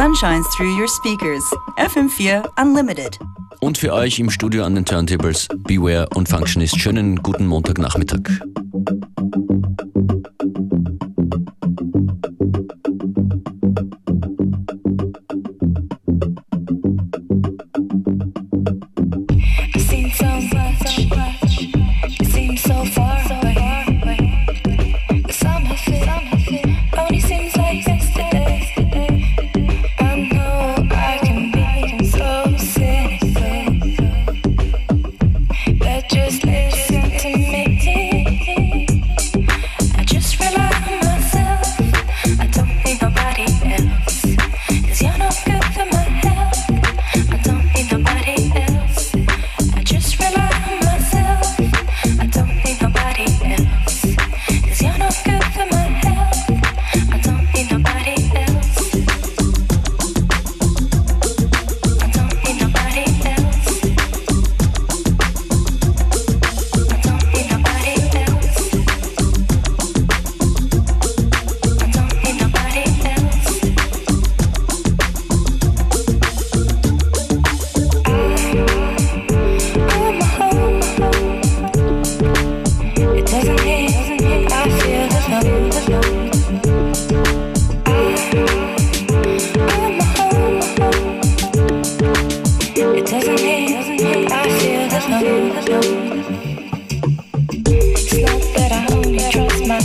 sun through your speakers. FM4 Unlimited. Und für euch im Studio an den Turntables Beware und Functionist. Schönen guten Montagnachmittag.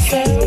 say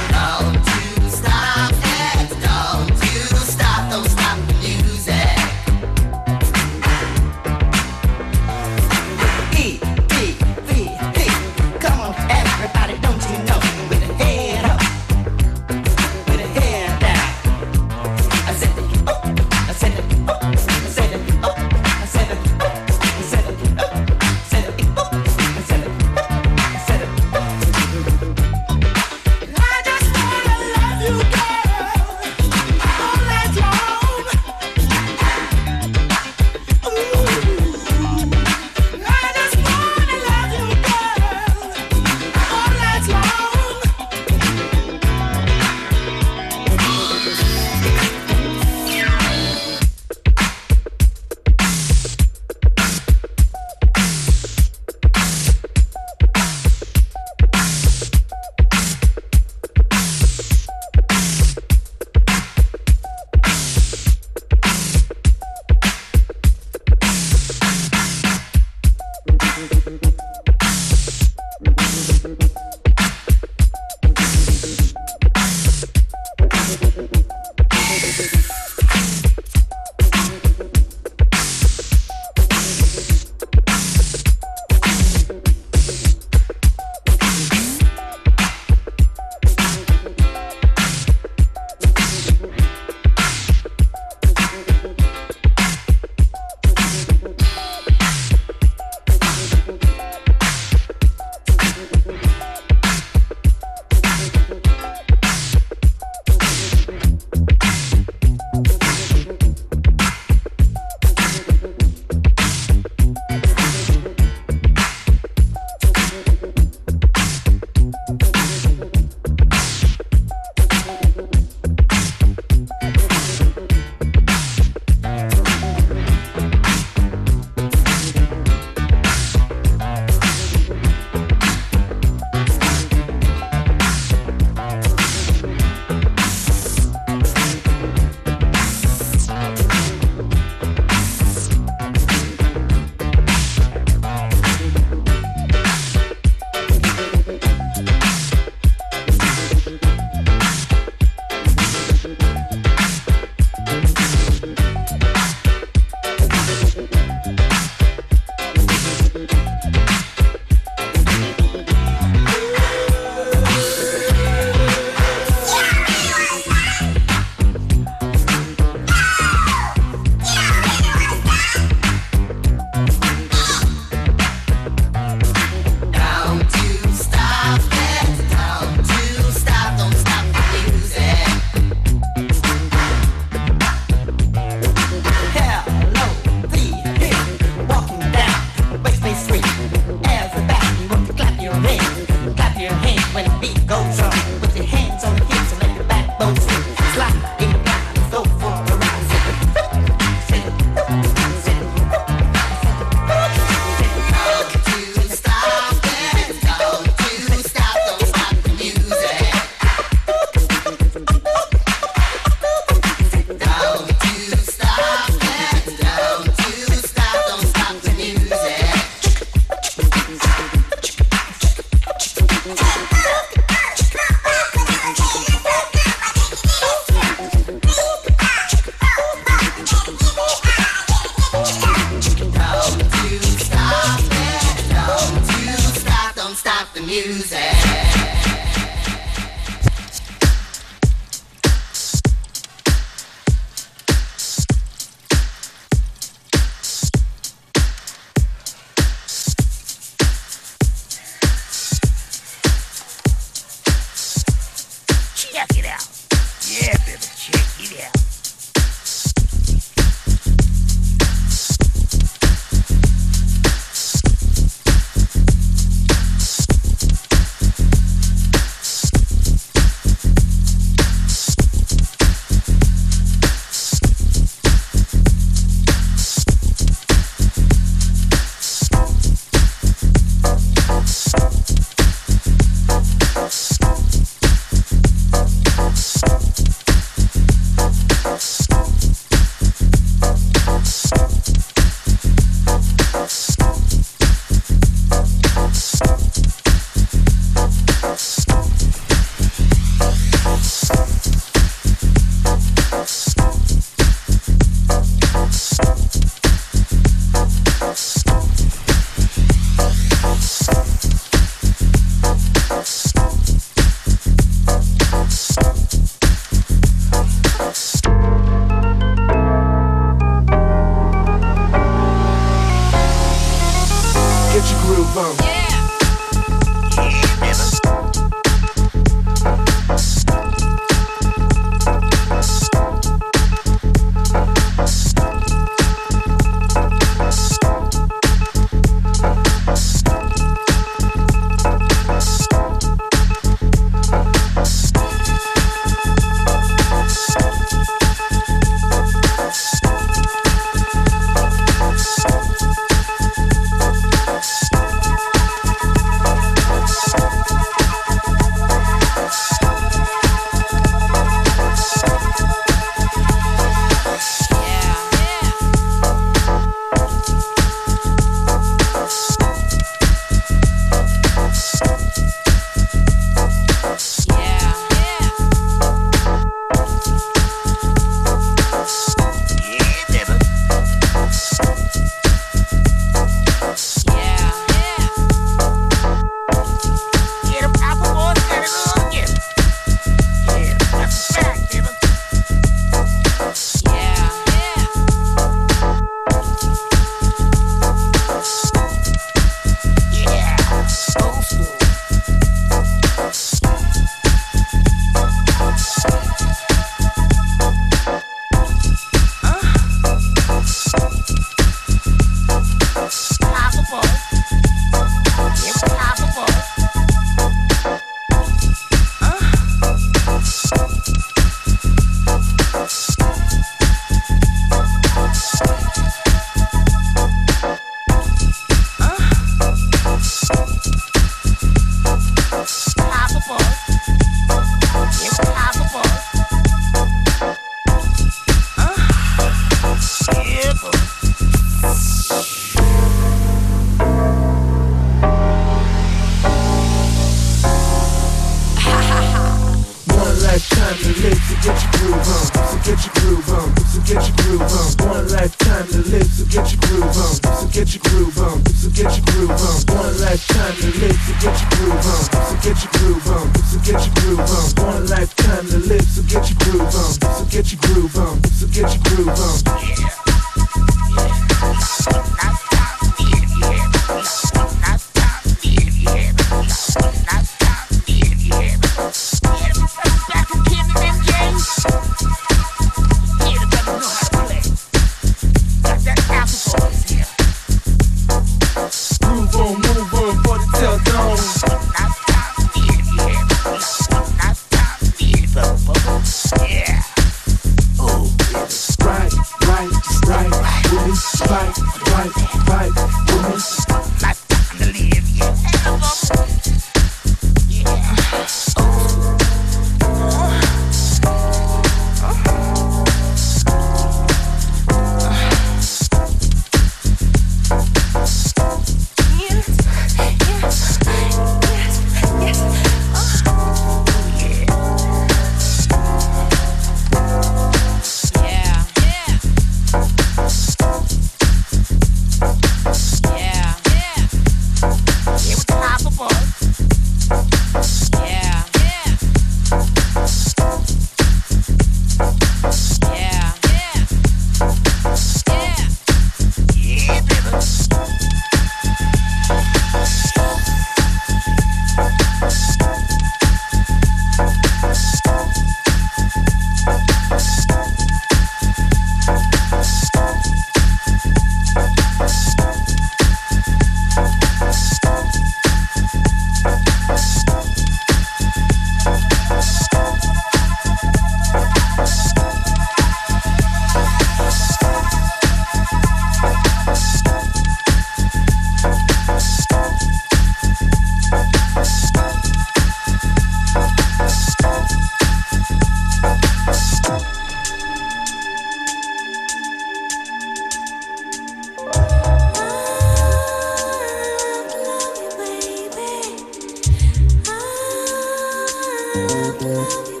People will laugh,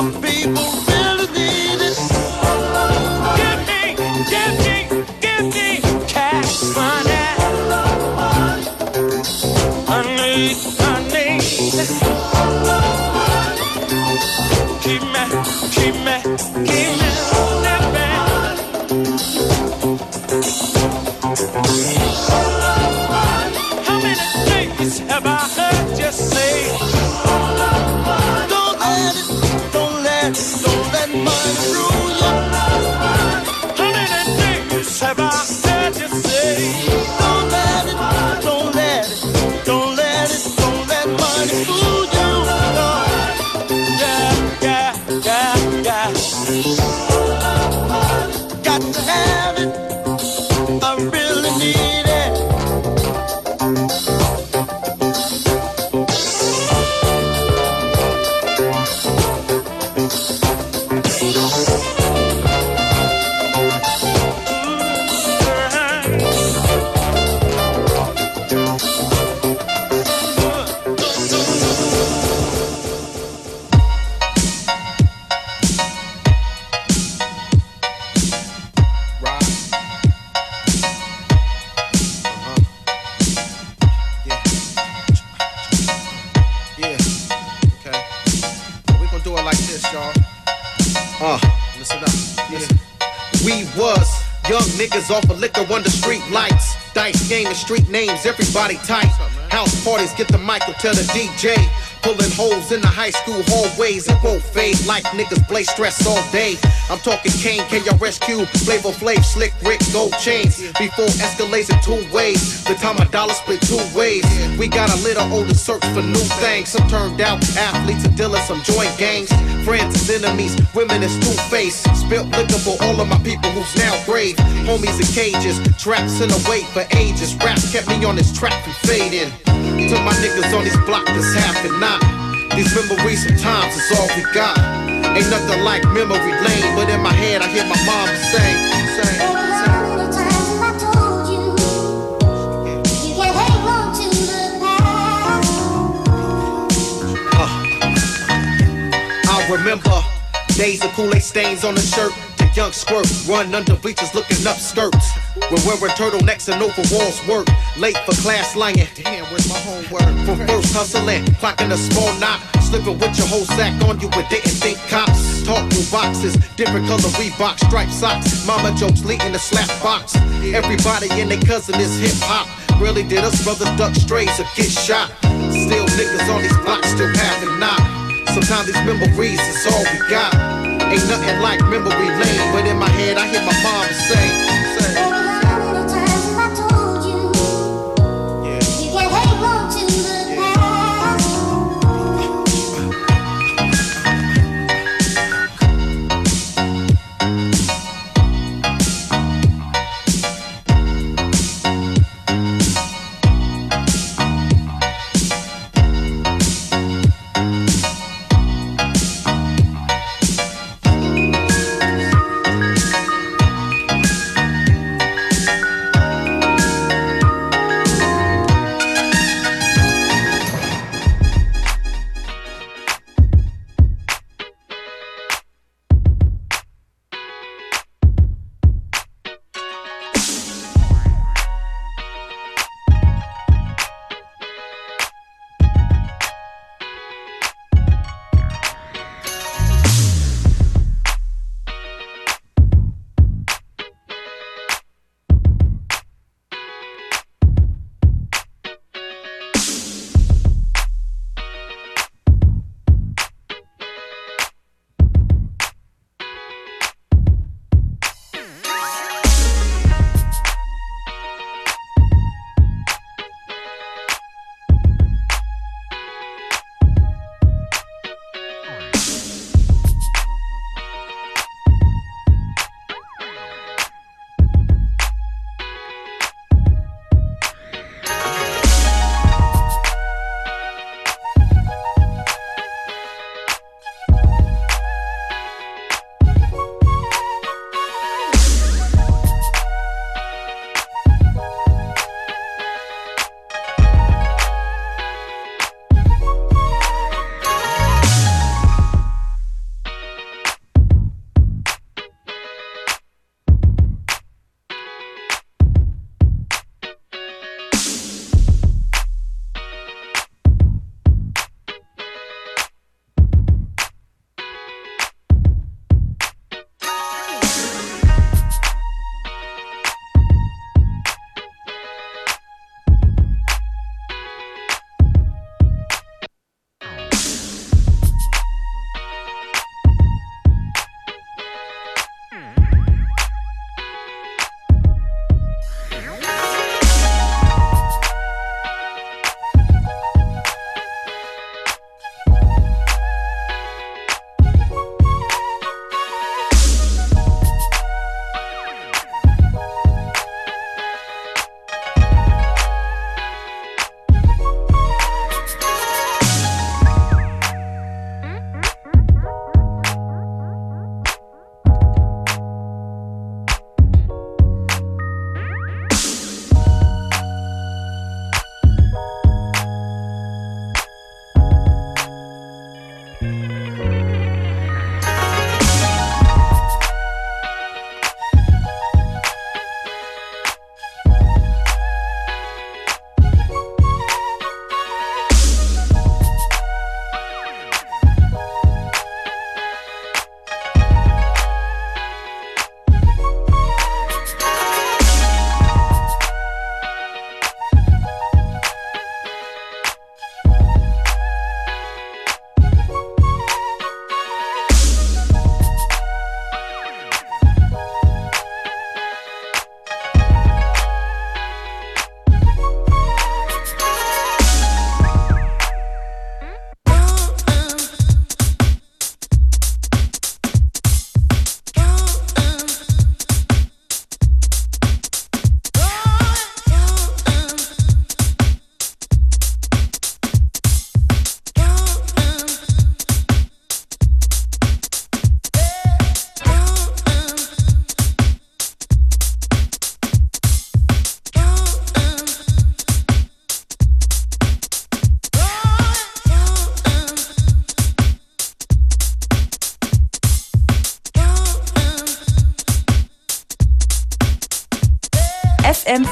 Um, street everybody tight. House parties, get the mic and tell the DJ. Pulling holes in the high school hallways, it won't fade like niggas play stress all day. I'm talking Kane, KRSQ, Flavor Flav, Slick Rick, Gold Chains. Before escalates in two ways, the time a dollar split two ways. We got a little older search for new things. Some turned out athletes and dealers, some joint gangs. Friends is enemies, women is two-faced. Spilt liquor for all of my people who's now brave. Homies in cages, traps in the wait for ages. Rap kept me on this track from fading. To my niggas on this block that's half and not. These memories of times is all we got. Ain't nothing like memory lane, but in my head I hear my mom say, say. Say I remember days of Kool-Aid stains on the shirt. Young squirt run under bleachers looking up skirts. We're wearing turtlenecks and overalls work. Late for class lying. Damn, where's my homework? From first hustling, clocking a small knot. Slipping with your whole sack on you, but didn't think cops. Talk through boxes, different color Reebok striped socks. Mama jokes leading the slap box. Everybody and their cousin is hip hop. Really did us brothers duck strays or get shot. Still niggas on these blocks still having knock. Sometimes these memories is all we got. Ain't nothing like memory lane, but in my head I hear my mom say,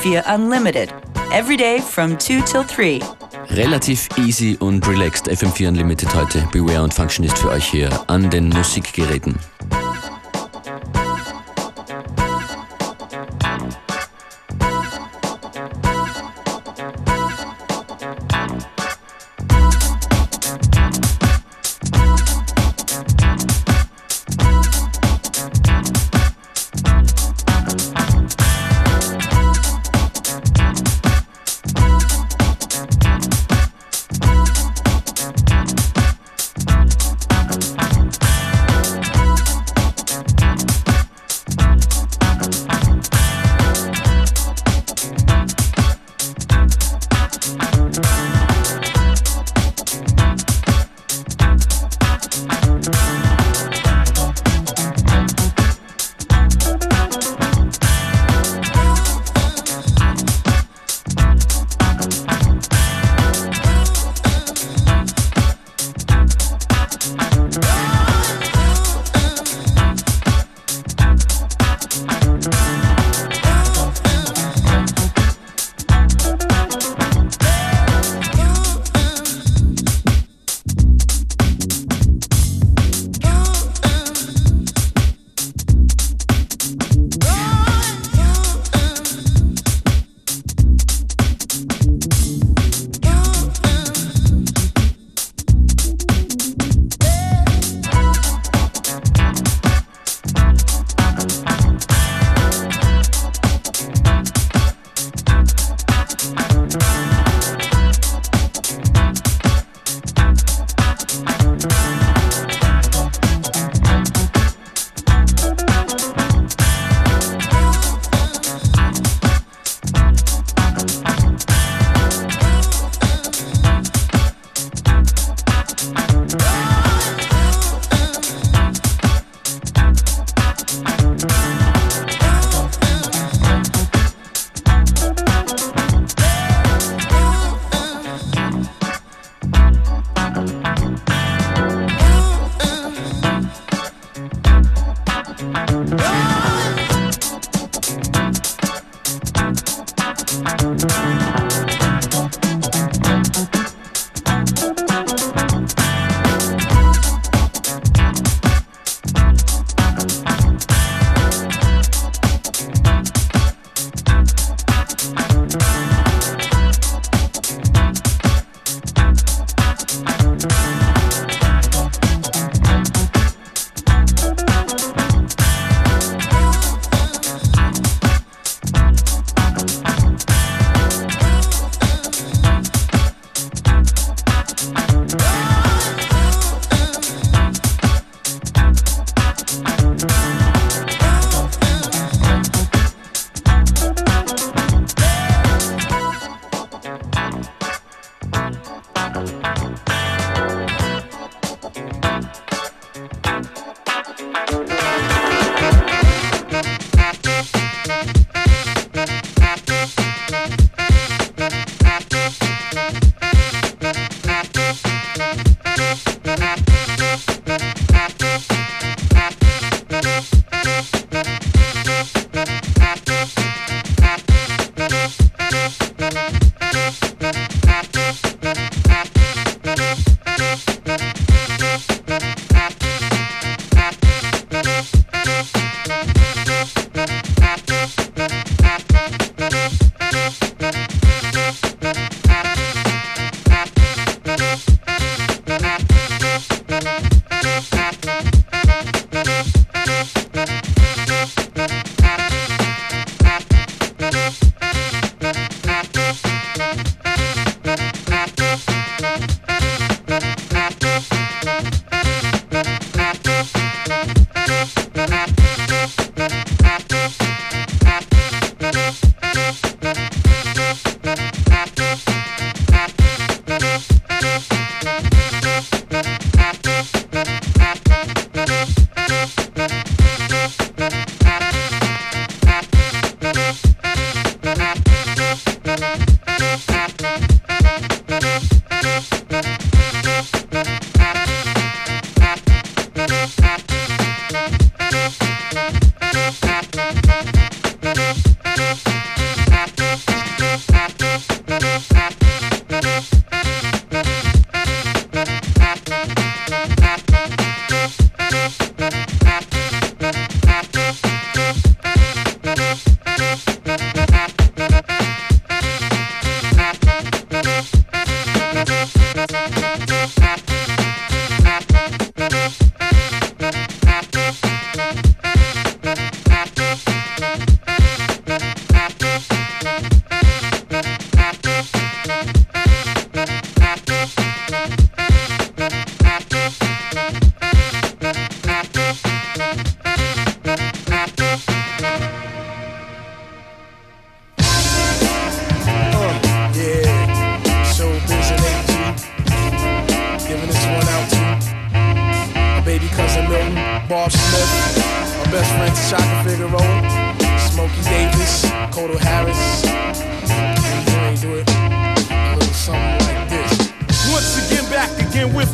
FM4 Unlimited. Every day from 2 till 3. Relativ easy und relaxed FM4 Unlimited heute. Beware und Functionist für euch hier an den Musikgeräten.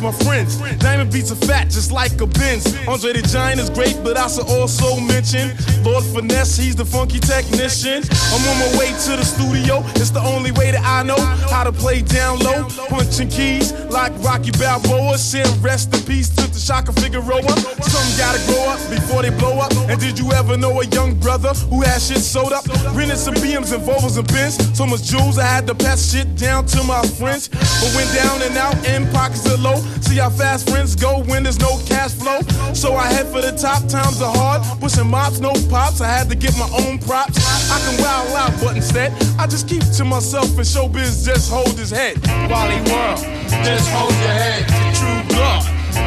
My friends. Diamond beats are fat just like a Benz. Andre the Giant is great, but I should also mention Lord Finesse, he's the funky technician. I'm on my way to the studio. It's the only way that I know how to play down low, punching keys like Rocky Balboa. Send rest in peace to the Shaka Figueroa. Some gotta grow up before they blow up. And did you ever know a young brother who had shit sewed up? Rented some BMs and Volvos and Benz. So much jewels, I had to pass shit down to my friends. But went down and out in pockets are low. See how fast friends go when there's no cash flow. So I head for the top, times are hard. Pushing mops, no pops. I had to get my own props. I can wild out, but instead, I just keep to myself and showbiz just hold his head. Wally World, just hold your head. True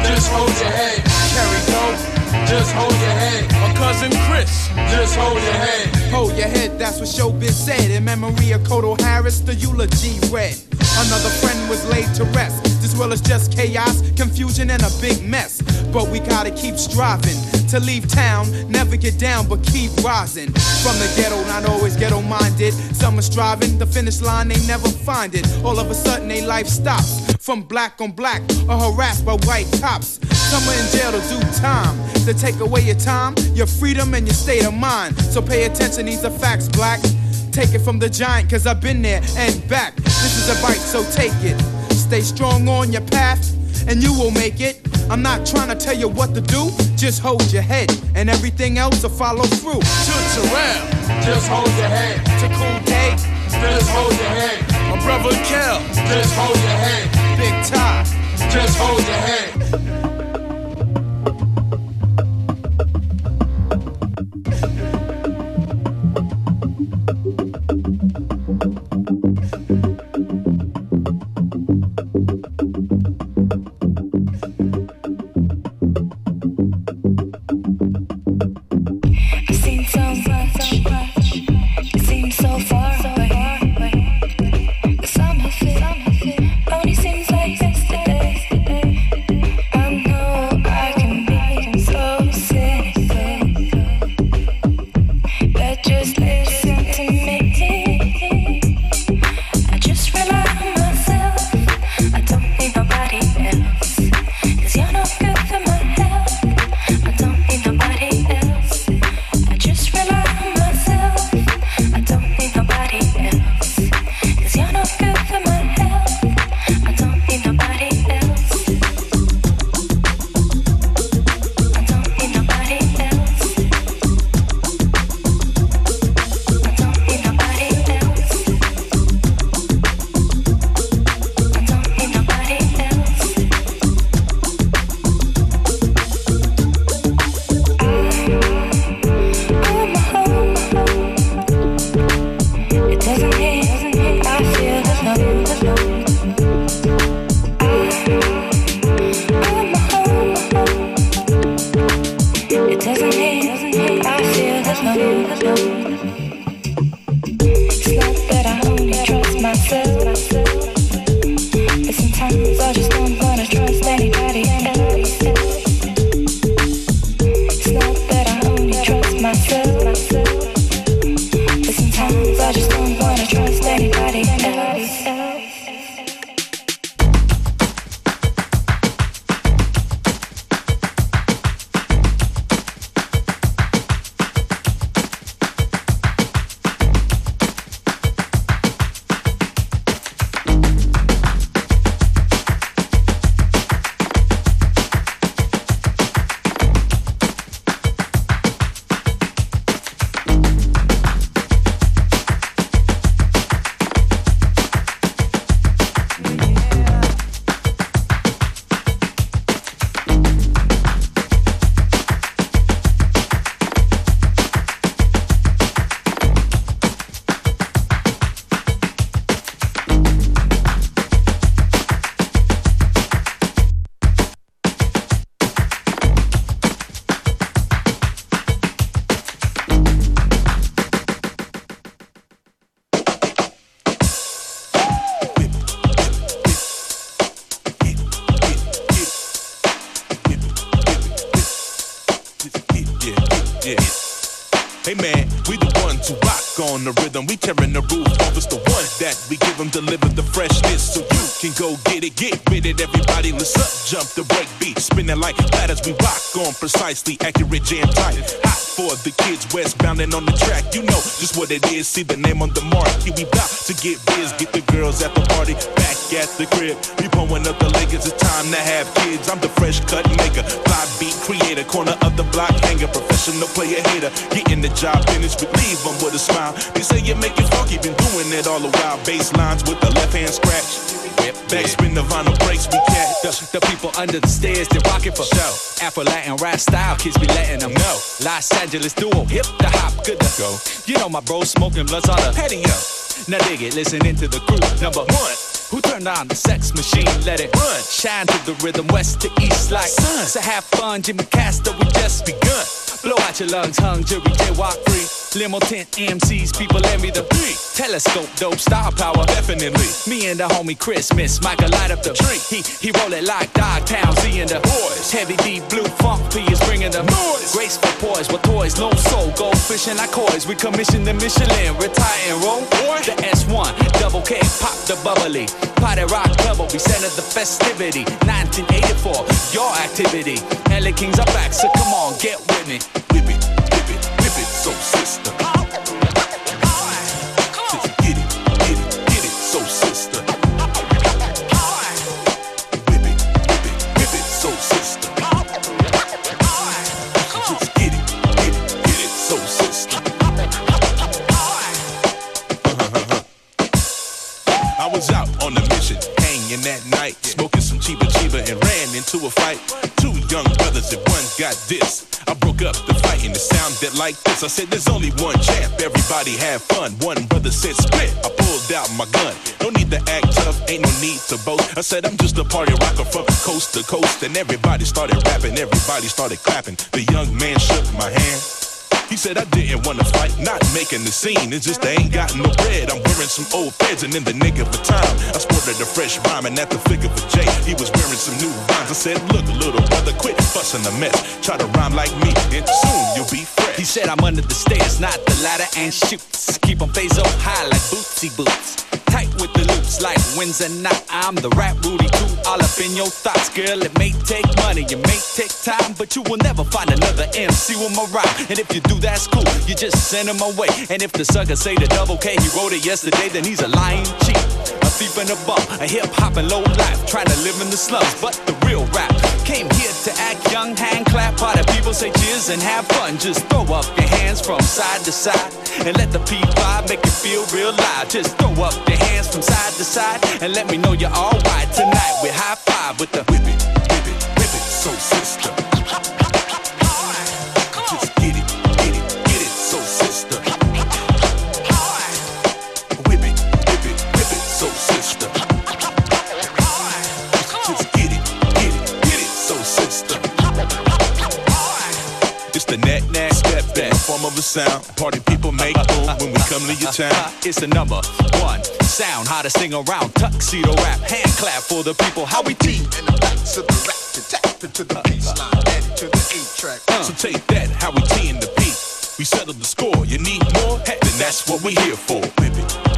just hold your head. Carry dope, just hold your head. My cousin Chris, just hold your head. Hold your head, that's what Showbiz said. In memory of Kodo Harris, the eulogy read. Another friend was laid to rest. This world is just chaos, confusion, and a big mess. But we gotta keep striving to leave town, never get down, but keep rising. From the ghetto, not always ghetto minded. Some are striving, the finish line, they never find it. All of a sudden, their life stops. From black on black, or harassed by white cops. Some are in jail to do time. To take away your time, your freedom, and your state of mind. So pay attention, these are facts, black. Take it from the giant, cause I've been there and back. This is a bite, so take it. Stay strong on your path, and you will make it. I'm not trying to tell you what to do, just hold your head, and everything else will follow through. To Terrell, Just hold your head. To Cool Day, Just hold your head. my brother Kel. Just hold your head. Hold your head. To get biz, get the girls at the party, back at the crib. Be pulling up the Lakers. It's time to have kids. I'm the fresh cut maker, fly beat creator, corner of the block hanger, professional player hater. Getting the job finished, but leave them with a smile. They say you make it funky, been doing it all the while. Bass lines with the left hand scratch. Backspin the vinyl breaks we catch. The, the people under the stairs, they rockin' for show. Afro Latin rap style, kids be letting them know. Los Angeles duo, hip the hop, good to go. You know my bro smoking blunts on the patio. Now dig it, listening to the crew. Number one, who turned on the sex machine? Let it run. Shine to the rhythm, west to east like sun. So have fun, Jimmy Castor, we just begun. Blow out your lungs, hung, jury, walk free. Limo tent MCs, people envy the beat. Telescope, dope, star power. Definitely. Me and the homie Christmas, Michael light up the tree. He he roll it like Dogtown, Z and the boys. Heavy D, blue funk P is bringing the noise. Graceful poise with toys, no soul, go fishing like coys. We commission the Michelin, retire and roll. Thes One, double K, pop the bubbly. Party rock double, we centered the festivity. 1984, your activity. LA Kings are back, so come on, get with me. Whip it, that night, smoking some Chiba Chiba and ran into a fight. Two young brothers and one got this. I broke up the fight and it sounded like this. I said, There's only one champ, everybody have fun. One brother said, Split. I pulled out my gun. No need to act tough, ain't no need to boast. I said, I'm just a party rocker from coast to coast. And everybody started rapping, everybody started clapping. The young man shook my hand. He said I didn't wanna fight, not making the scene. It's just I ain't got no bread. I'm wearing some old feds and in the nick of the time. I sported a fresh rhyme and at the figure for Jay. He was wearing some new rhymes. I said, look, little brother, quit fussing the mess. Try to rhyme like me, and soon you'll be fresh. He said I'm under the stairs, not the ladder, and shoots. Keep 'em face up high like bootsy boots. Tight with the loops like Wednesday night. I'm the rap Rudy Toot, all up in your thoughts, girl. It may take money, it may take time, but you will never find another MC with my rhyme. And if you do, that's cool. You just send him away. And if the sucker say the double K, he wrote it yesterday, then he's a lying cheat. A thief and a bum, a hip hop and low life, trying to live in the slums. But the real rap came here to act young, hand clap. Party people say cheers and have fun. Just throw up your hands from side to side and let the P5 make you feel real live. Just throw up your hands from side to side and let me know you're alright tonight. We high five with the Whip it, whip it, whip it, so sister. The net net step back form of a sound. Party people make boom when we come to your town. It's the number one sound, hottest sing around. Tuxedo rap, hand clap for the people. How we team. and the back to the rap to tap into the baseline, add it to the A track. Uh, so take that, how we T in the beat. We settle the score. You need more? Heck, then that's what we here for. Whip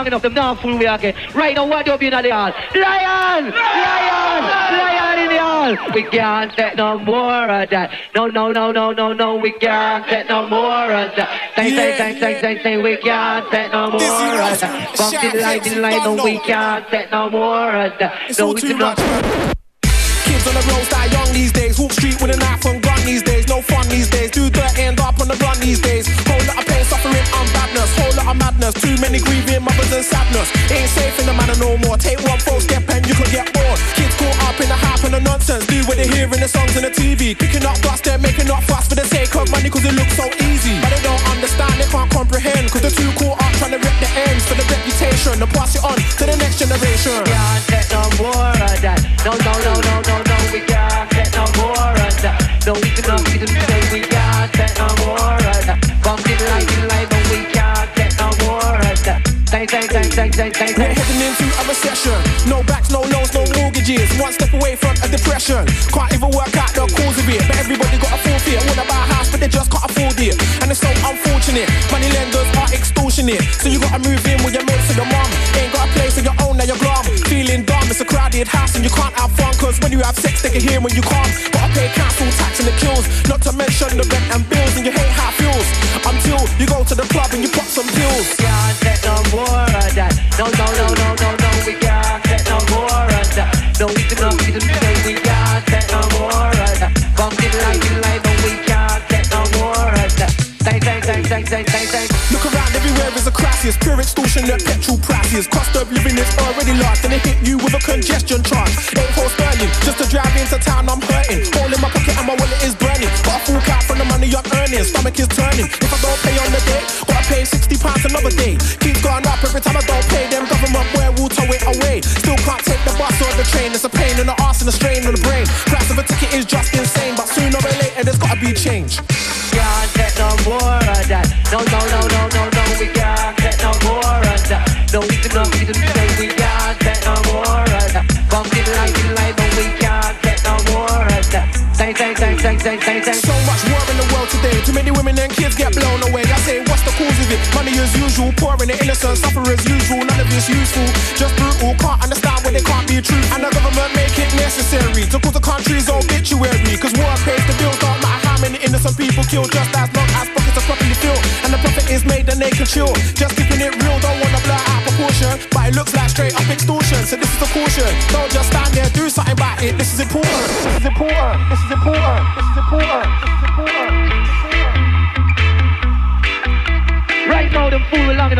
long enough, them not fool we again. Right now, what do you be in the hall? Lion! Lion! Lion in the hall! We can't take no more of that. No, no, no, no, no, no, we can't take no more of that. Say, say, say, say, say, say, we can't take no more of that. Bump the light, the light, no, we can't take no more of that. No, we do not. Kids on the road start young these days. Hoop street with a knife and gun these days. No fun these Too many grieving mothers and sadness. Ain't safe in the manner no more. Take one false step and you could get bored. Kids caught up in the hype and the nonsense. Do what they hear in the songs and the TV. Picking up dust, they're making up fuss for the sake of money cause it looks so easy. But they don't understand, they can't comprehend. Cause they're too caught up trying to rip the ends for the reputation and pass it on to the next generation. Can't take no more of no, no, We're heading into a recession. No backs, no loans, no mortgages. One step away from a depression. Can't even work out the cause of it. But everybody got a full fear. Wanna buy a house, but they just can't afford it. And it's so unfortunate. Money lenders are extortionate. So you gotta move in with your mates and your mom. Ain't got a place of your own, now you're glum. Feeling dumb, it's a crowded house and you can't have fun. Cause when you have sex, they can hear when you come. Gotta pay council tax and the kills. Not to mention the rent and bills. And you hate how it feels. Until you go to the club and you pop some pills. Everywhere pure extortion extortionate petrol prices. Cost of living is already large. and they hit you with a congestion charge. Eight horse sterling, just to drive into town, I'm hurting. All in my pocket and my wallet is burning. Got a full cap from the money I'm earning. Stomach is turning. If I don't pay on the day, gotta pay 60 pounds another day. Keeps going up every time I don't pay. Them government boy will tow it away. Still can't take the bus or the train. It's a pain in the arse and a strain on the brain. Price of a ticket is just insane, but sooner or later there's gotta be change. Can't take no more of that. No, no, as usual, poor and the innocent suffer as usual. None of it's useful, just brutal. Can't understand when they can't be true. And the government make it necessary to cause the country's obituary. Cause war pays the bills, don't matter how many innocent people killed. Just as long as pockets are properly filled. And the profit is made, then they can chill. Just keeping it real, don't wanna blow out proportion. But it looks like straight up extortion. So this is a caution. Don't just stand there, do something about it. This is important. This is important. This is important. This is important.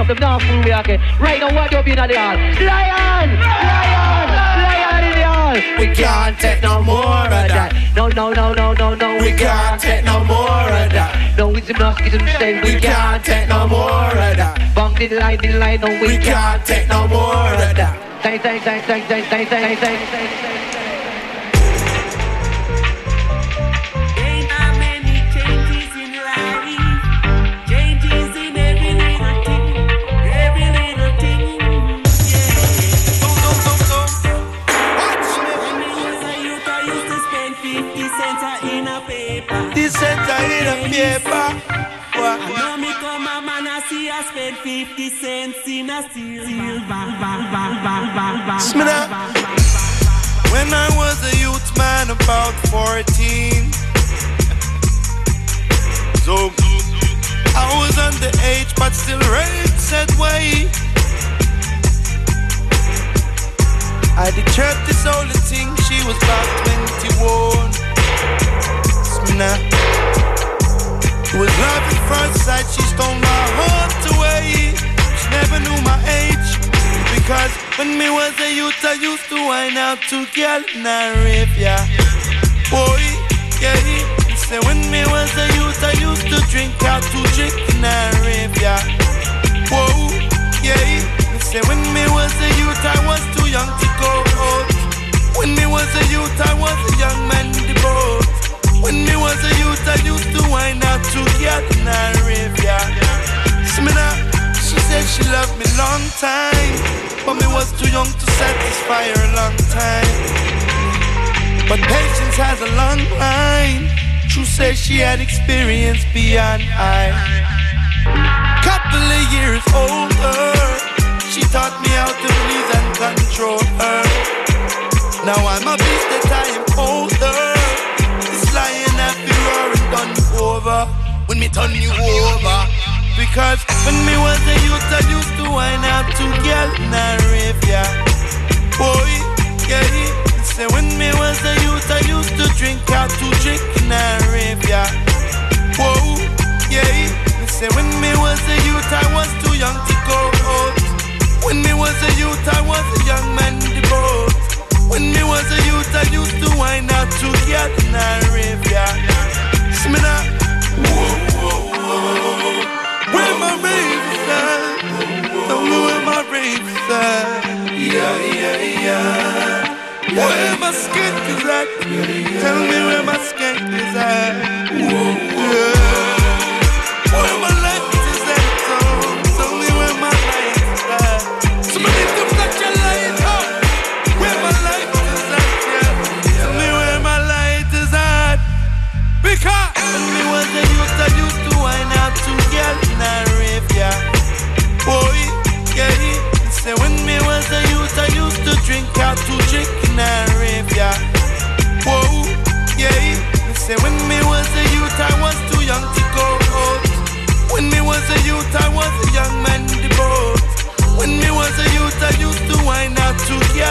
Enough, them not fool we again. Right now, what you be in the hall? Lion! Lion! Lion in the hall! We can't take no more of that. No, no, no, no, no, no, we can't take no more of that. No, it's enough, it's insane, we can't take no more of that. Bump the light, the light, no, we can't take no more of that. Say, say, say, say, say, say, say, say, say, say. 50 cents in a silver. When I was a youth man, about 14. So I was underage, but still raised said way. I did church this only thing, she was about 21. Smina. It was love at first sight, she stole my heart away. She never knew my age. Because when me was a youth, I used to wine out to girl in a rave, yeah. Boy, yeah. Say when me was a youth, I used to drink out to drink in a rave, yeah. Whoa, yeah. Say when me was a youth, I was too young to go out. When me was a youth, I was a young man in the boat. When me was a youth, I used to wine out to girl in a rave, yeah. See me now. She said she loved me long time, but me was too young to satisfy her a long time. But patience has a long line. True says she had experience beyond I. Couple of years older, she taught me how to please and control her. Now I'm a beast that I am older. Lion been roaring done over when me turn you over. Because when me was a youth, I used to wine out to girl in a rave, yeah. Boy, yeah. Say when me was a youth, I used to drink out to drink in a rave, yeah. Whoa, yeah. Say when me was a youth, I was too young to go out. When me was a youth, I was a young man in the. When me was a youth, I used to wine out to get in a Where my skink is at? Tell me where my skink is at.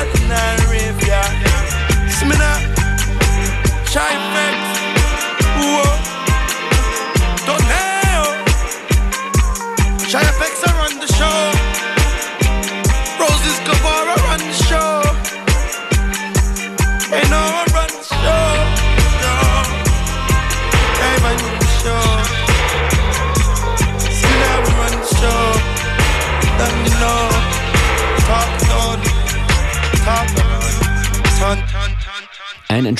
To girl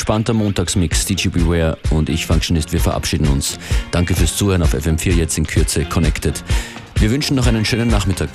entspannter Montagsmix, DJ Beware und ich, Functionist, wir verabschieden uns. Danke fürs Zuhören auf FM4 jetzt in Kürze Connected. Wir wünschen noch einen schönen Nachmittag.